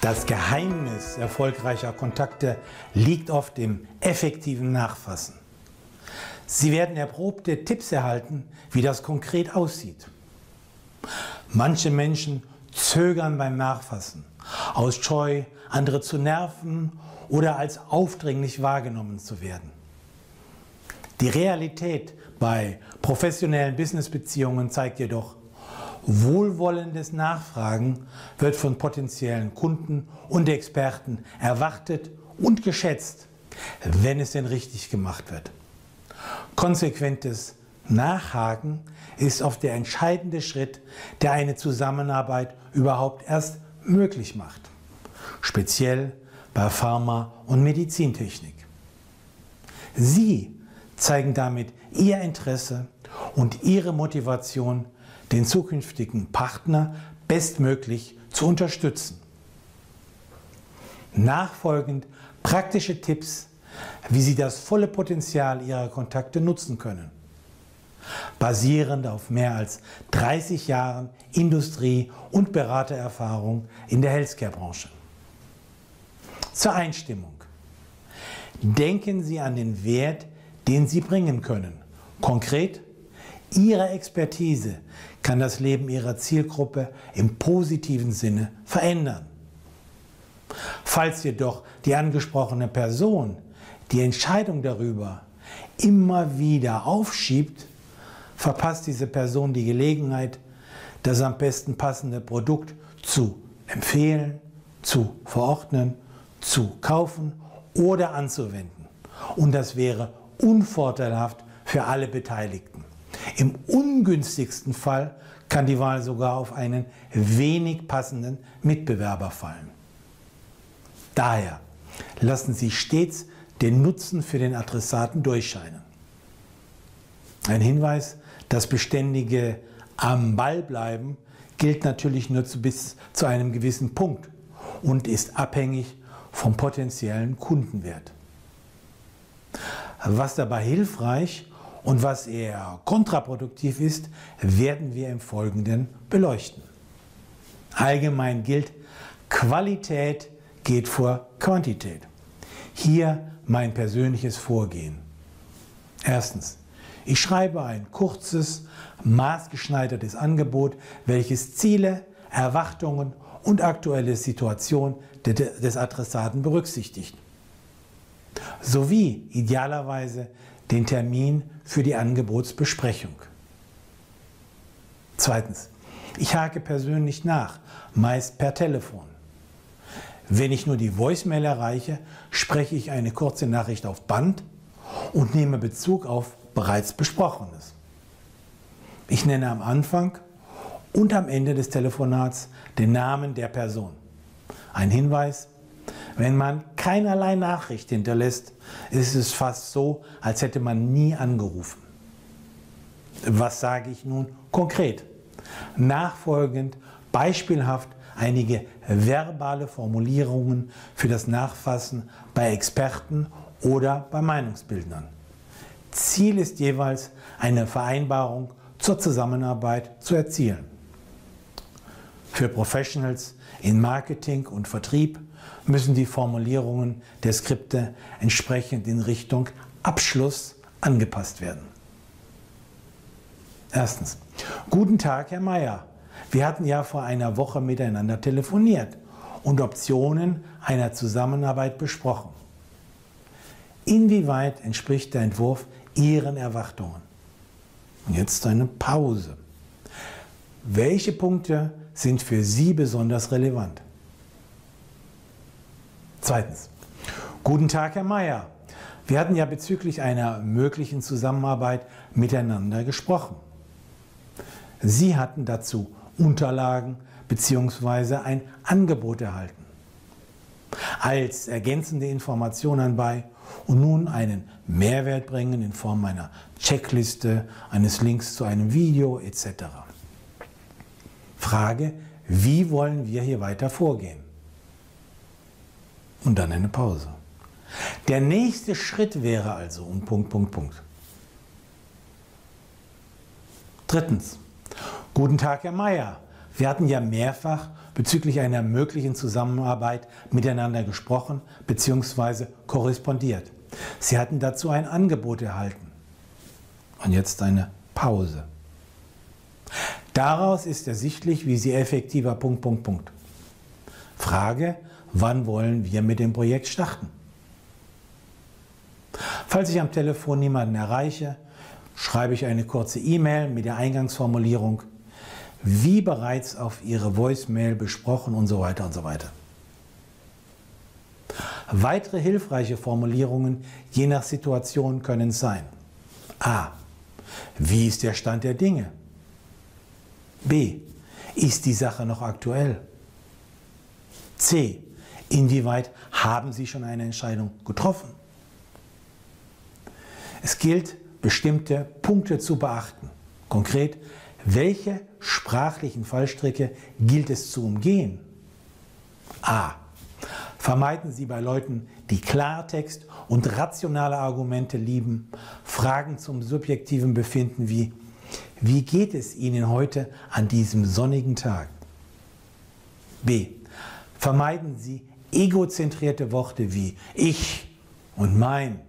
Das Geheimnis erfolgreicher Kontakte liegt oft im effektiven Nachfassen. Sie werden erprobte Tipps erhalten, wie das konkret aussieht. Manche Menschen zögern beim Nachfassen, aus Scheu, andere zu nerven oder als aufdringlich wahrgenommen zu werden. Die Realität bei professionellen Businessbeziehungen zeigt jedoch, wohlwollendes Nachfragen wird von potenziellen Kunden und Experten erwartet und geschätzt, wenn es denn richtig gemacht wird. Konsequentes Nachhaken ist oft der entscheidende Schritt, der eine Zusammenarbeit überhaupt erst möglich macht. Speziell bei Pharma- und Medizintechnik. Sie zeigen damit Ihr Interesse und Ihre Motivation, den zukünftigen Partner bestmöglich zu unterstützen. Nachfolgend praktische Tipps, wie Sie das volle Potenzial Ihrer Kontakte nutzen können. Basierend auf mehr als 30 Jahren Industrie- und Beratererfahrung in der Healthcare-Branche. Zur Einstimmung. Denken Sie an den Wert, den Sie bringen können. Konkret, Ihre Expertise kann das Leben Ihrer Zielgruppe im positiven Sinne verändern. Falls jedoch die angesprochene Person die Entscheidung darüber immer wieder aufschiebt, verpasst diese Person die Gelegenheit, das am besten passende Produkt zu empfehlen, zu verordnen zu kaufen oder anzuwenden. Und das wäre unvorteilhaft für alle Beteiligten. Im ungünstigsten Fall kann die Wahl sogar auf einen wenig passenden Mitbewerber fallen. Daher lassen Sie stets den Nutzen für den Adressaten durchscheinen. Ein Hinweis, das beständige am Ball bleiben gilt natürlich nur zu, bis zu einem gewissen Punkt und ist abhängig vom potenziellen Kundenwert. Was dabei hilfreich und was eher kontraproduktiv ist, werden wir im Folgenden beleuchten. Allgemein gilt, Qualität geht vor Quantität. Hier mein persönliches Vorgehen. Erstens, ich schreibe ein kurzes, maßgeschneidertes Angebot, welches Ziele, Erwartungen und aktuelle Situation des Adressaten berücksichtigt. Sowie idealerweise den Termin für die Angebotsbesprechung. Zweitens, ich hake persönlich nach, meist per Telefon. Wenn ich nur die Voicemail erreiche, spreche ich eine kurze Nachricht auf Band und nehme Bezug auf bereits Besprochenes. Ich nenne am Anfang und am Ende des Telefonats den Namen der Person. Ein Hinweis, wenn man keinerlei Nachricht hinterlässt, ist es fast so, als hätte man nie angerufen. Was sage ich nun konkret? Nachfolgend beispielhaft einige verbale Formulierungen für das Nachfassen bei Experten oder bei Meinungsbildnern. Ziel ist jeweils, eine Vereinbarung zur Zusammenarbeit zu erzielen. Für Professionals in Marketing und Vertrieb müssen die Formulierungen der Skripte entsprechend in Richtung Abschluss angepasst werden. Erstens. Guten Tag, Herr Mayer. Wir hatten ja vor einer Woche miteinander telefoniert und Optionen einer Zusammenarbeit besprochen. Inwieweit entspricht der Entwurf Ihren Erwartungen? Jetzt eine Pause. Welche Punkte sind für Sie besonders relevant? Zweitens. Guten Tag, Herr Mayer. Wir hatten ja bezüglich einer möglichen Zusammenarbeit miteinander gesprochen. Sie hatten dazu Unterlagen bzw. ein Angebot erhalten. Als ergänzende Informationen bei und nun einen Mehrwert bringen in Form einer Checkliste, eines Links zu einem Video etc. Frage, wie wollen wir hier weiter vorgehen? Und dann eine Pause. Der nächste Schritt wäre also um Punkt, Punkt, Punkt. Drittens. Guten Tag, Herr Meier. wir hatten ja mehrfach bezüglich einer möglichen Zusammenarbeit miteinander gesprochen bzw. korrespondiert. Sie hatten dazu ein Angebot erhalten. Und jetzt eine Pause. Daraus ist ersichtlich, wie Sie effektiver Punkt, Punkt, Punkt. Frage, wann wollen wir mit dem Projekt starten? Falls ich am Telefon niemanden erreiche, schreibe ich eine kurze E-Mail mit der Eingangsformulierung, wie bereits auf Ihre Voicemail besprochen und so weiter und so weiter. Weitere hilfreiche Formulierungen je nach Situation können sein. A. Wie ist der Stand der Dinge? B. Ist die Sache noch aktuell? C. Inwieweit haben Sie schon eine Entscheidung getroffen? Es gilt, bestimmte Punkte zu beachten. Konkret, welche sprachlichen Fallstricke gilt es zu umgehen? A. Vermeiden Sie bei Leuten, die Klartext und rationale Argumente lieben, Fragen zum subjektiven Befinden wie Wie geht es Ihnen heute an diesem sonnigen Tag? B. Vermeiden Sie egozentrierte Worte wie ich und mein.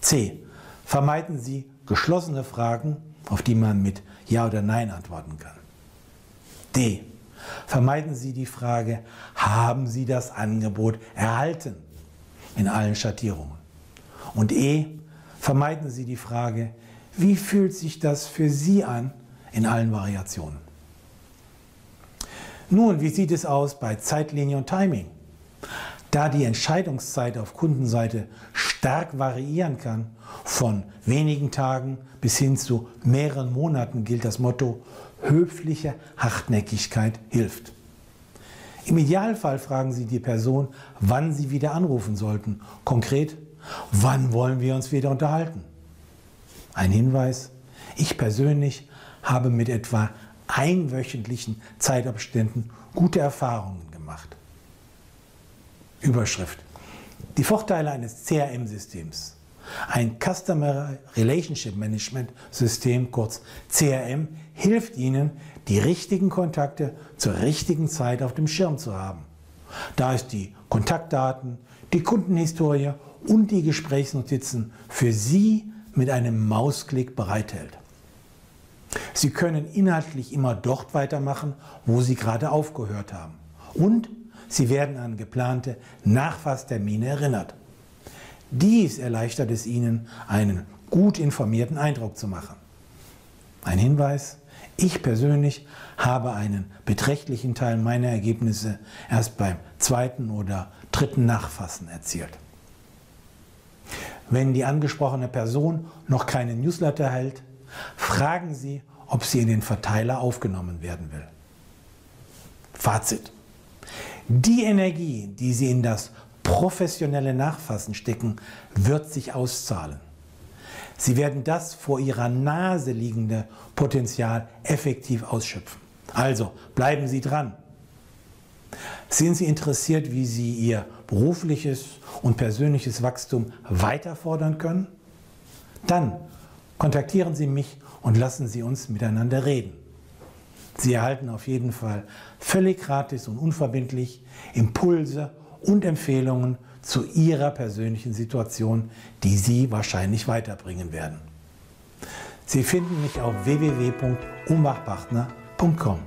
C. Vermeiden Sie geschlossene Fragen, auf die man mit Ja oder Nein antworten kann. D. Vermeiden Sie die Frage, haben Sie das Angebot erhalten? In allen Schattierungen. Und E. Vermeiden Sie die Frage, wie fühlt sich das für Sie an? In allen Variationen. Nun, wie sieht es aus bei Zeitlinie und Timing? Da die Entscheidungszeit auf Kundenseite stark variieren kann, von wenigen Tagen bis hin zu mehreren Monaten gilt das Motto, höfliche Hartnäckigkeit hilft. Im Idealfall fragen Sie die Person, wann Sie wieder anrufen sollten. Konkret, wann wollen wir uns wieder unterhalten? Ein Hinweis, ich persönlich habe mit etwa einwöchentlichen Zeitabständen gute Erfahrungen gemacht. Überschrift. Die Vorteile eines CRM-Systems. Ein Customer Relationship Management System, kurz CRM, hilft Ihnen, die richtigen Kontakte zur richtigen Zeit auf dem Schirm zu haben. Da es die Kontaktdaten, die Kundenhistorie und die Gesprächsnotizen für Sie mit einem Mausklick bereithält. Sie können inhaltlich immer dort weitermachen, wo Sie gerade aufgehört haben. Und Sie werden an geplante Nachfasstermine erinnert. Dies erleichtert es Ihnen, einen gut informierten Eindruck zu machen. Ein Hinweis, ich persönlich habe einen beträchtlichen Teil meiner Ergebnisse erst beim zweiten oder dritten Nachfassen erzielt. Wenn die angesprochene Person noch keinen Newsletter erhält, fragen Sie, ob sie in den Verteiler aufgenommen werden will. Fazit. Die Energie, die Sie in das professionelle Nachfassen stecken, wird sich auszahlen. Sie werden das vor Ihrer Nase liegende Potenzial effektiv ausschöpfen. Also bleiben Sie dran. Sind Sie interessiert, wie Sie Ihr berufliches und persönliches Wachstum weiter fordern können? Dann kontaktieren Sie mich und lassen Sie uns miteinander reden. Sie erhalten auf jeden Fall völlig gratis und unverbindlich Impulse und Empfehlungen zu Ihrer persönlichen Situation, die Sie wahrscheinlich weiterbringen werden. Sie finden mich auf www.umbachpartner.com.